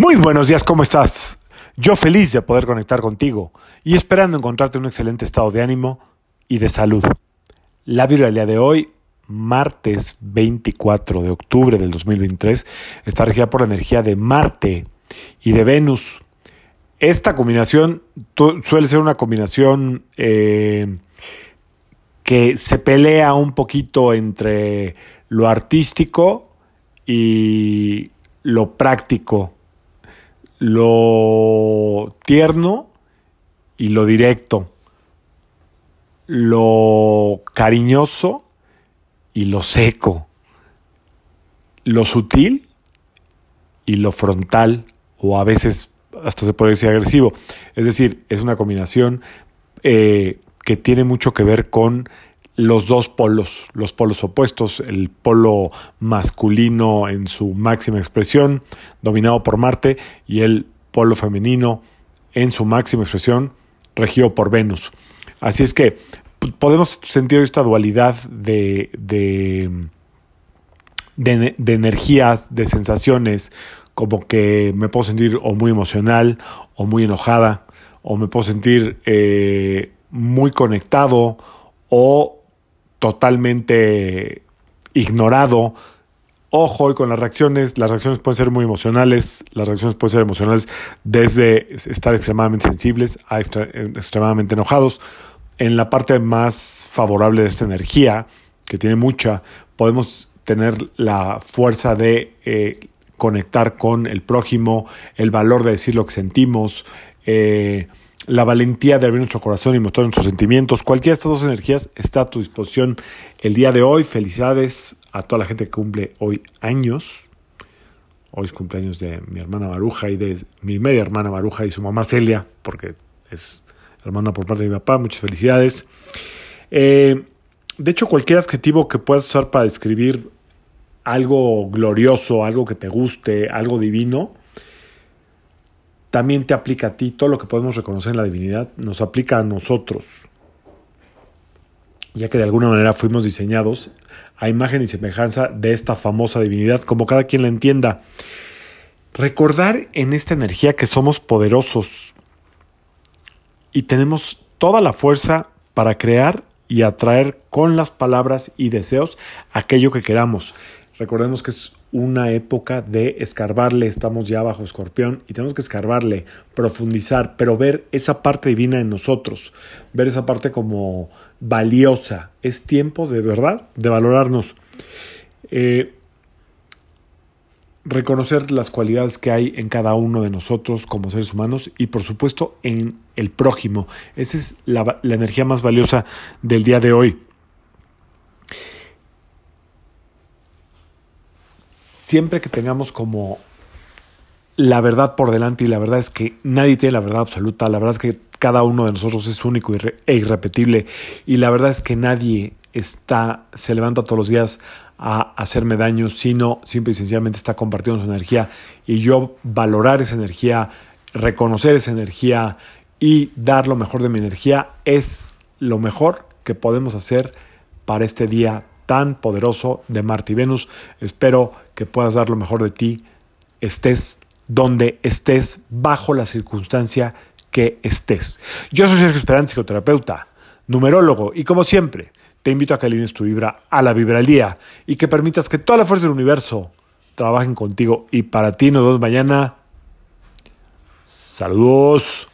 Muy buenos días, ¿cómo estás? Yo feliz de poder conectar contigo y esperando encontrarte en un excelente estado de ánimo y de salud. La día de hoy, martes 24 de octubre del 2023, está regida por la energía de Marte y de Venus. Esta combinación suele ser una combinación eh, que se pelea un poquito entre lo artístico y lo práctico lo tierno y lo directo, lo cariñoso y lo seco, lo sutil y lo frontal, o a veces hasta se puede decir agresivo. Es decir, es una combinación eh, que tiene mucho que ver con los dos polos, los polos opuestos, el polo masculino en su máxima expresión, dominado por Marte, y el polo femenino en su máxima expresión, regido por Venus. Así es que podemos sentir esta dualidad de, de, de, energías, de sensaciones, como que me puedo sentir o muy emocional, o muy enojada, o me puedo sentir eh, muy conectado, o totalmente ignorado. Ojo hoy con las reacciones, las reacciones pueden ser muy emocionales, las reacciones pueden ser emocionales desde estar extremadamente sensibles a extremadamente enojados. En la parte más favorable de esta energía, que tiene mucha, podemos tener la fuerza de eh, conectar con el prójimo, el valor de decir lo que sentimos, eh, la valentía de abrir nuestro corazón y mostrar nuestros sentimientos. Cualquiera de estas dos energías está a tu disposición el día de hoy. Felicidades a toda la gente que cumple hoy años. Hoy es cumpleaños de mi hermana Maruja y de mi media hermana Maruja y su mamá Celia, porque es hermana por parte de mi papá. Muchas felicidades. Eh, de hecho, cualquier adjetivo que puedas usar para describir algo glorioso, algo que te guste, algo divino, también te aplica a ti. Todo lo que podemos reconocer en la divinidad nos aplica a nosotros, ya que de alguna manera fuimos diseñados a imagen y semejanza de esta famosa divinidad, como cada quien la entienda. Recordar en esta energía que somos poderosos y tenemos toda la fuerza para crear y atraer con las palabras y deseos aquello que queramos. Recordemos que es una época de escarbarle, estamos ya bajo escorpión y tenemos que escarbarle, profundizar, pero ver esa parte divina en nosotros, ver esa parte como valiosa. Es tiempo de verdad de valorarnos. Eh, reconocer las cualidades que hay en cada uno de nosotros como seres humanos y por supuesto en el prójimo. Esa es la, la energía más valiosa del día de hoy. Siempre que tengamos como la verdad por delante y la verdad es que nadie tiene la verdad absoluta, la verdad es que cada uno de nosotros es único e irrepetible y la verdad es que nadie está, se levanta todos los días a hacerme daño, sino simple y sencillamente está compartiendo su energía y yo valorar esa energía, reconocer esa energía y dar lo mejor de mi energía es lo mejor que podemos hacer para este día tan poderoso de Marte y Venus. Espero que puedas dar lo mejor de ti, estés donde estés, bajo la circunstancia que estés. Yo soy Sergio Esperanza, psicoterapeuta, numerólogo, y como siempre, te invito a que alines tu vibra a la vibra del día y que permitas que toda la fuerza del universo trabajen contigo y para ti. Nos vemos mañana. Saludos.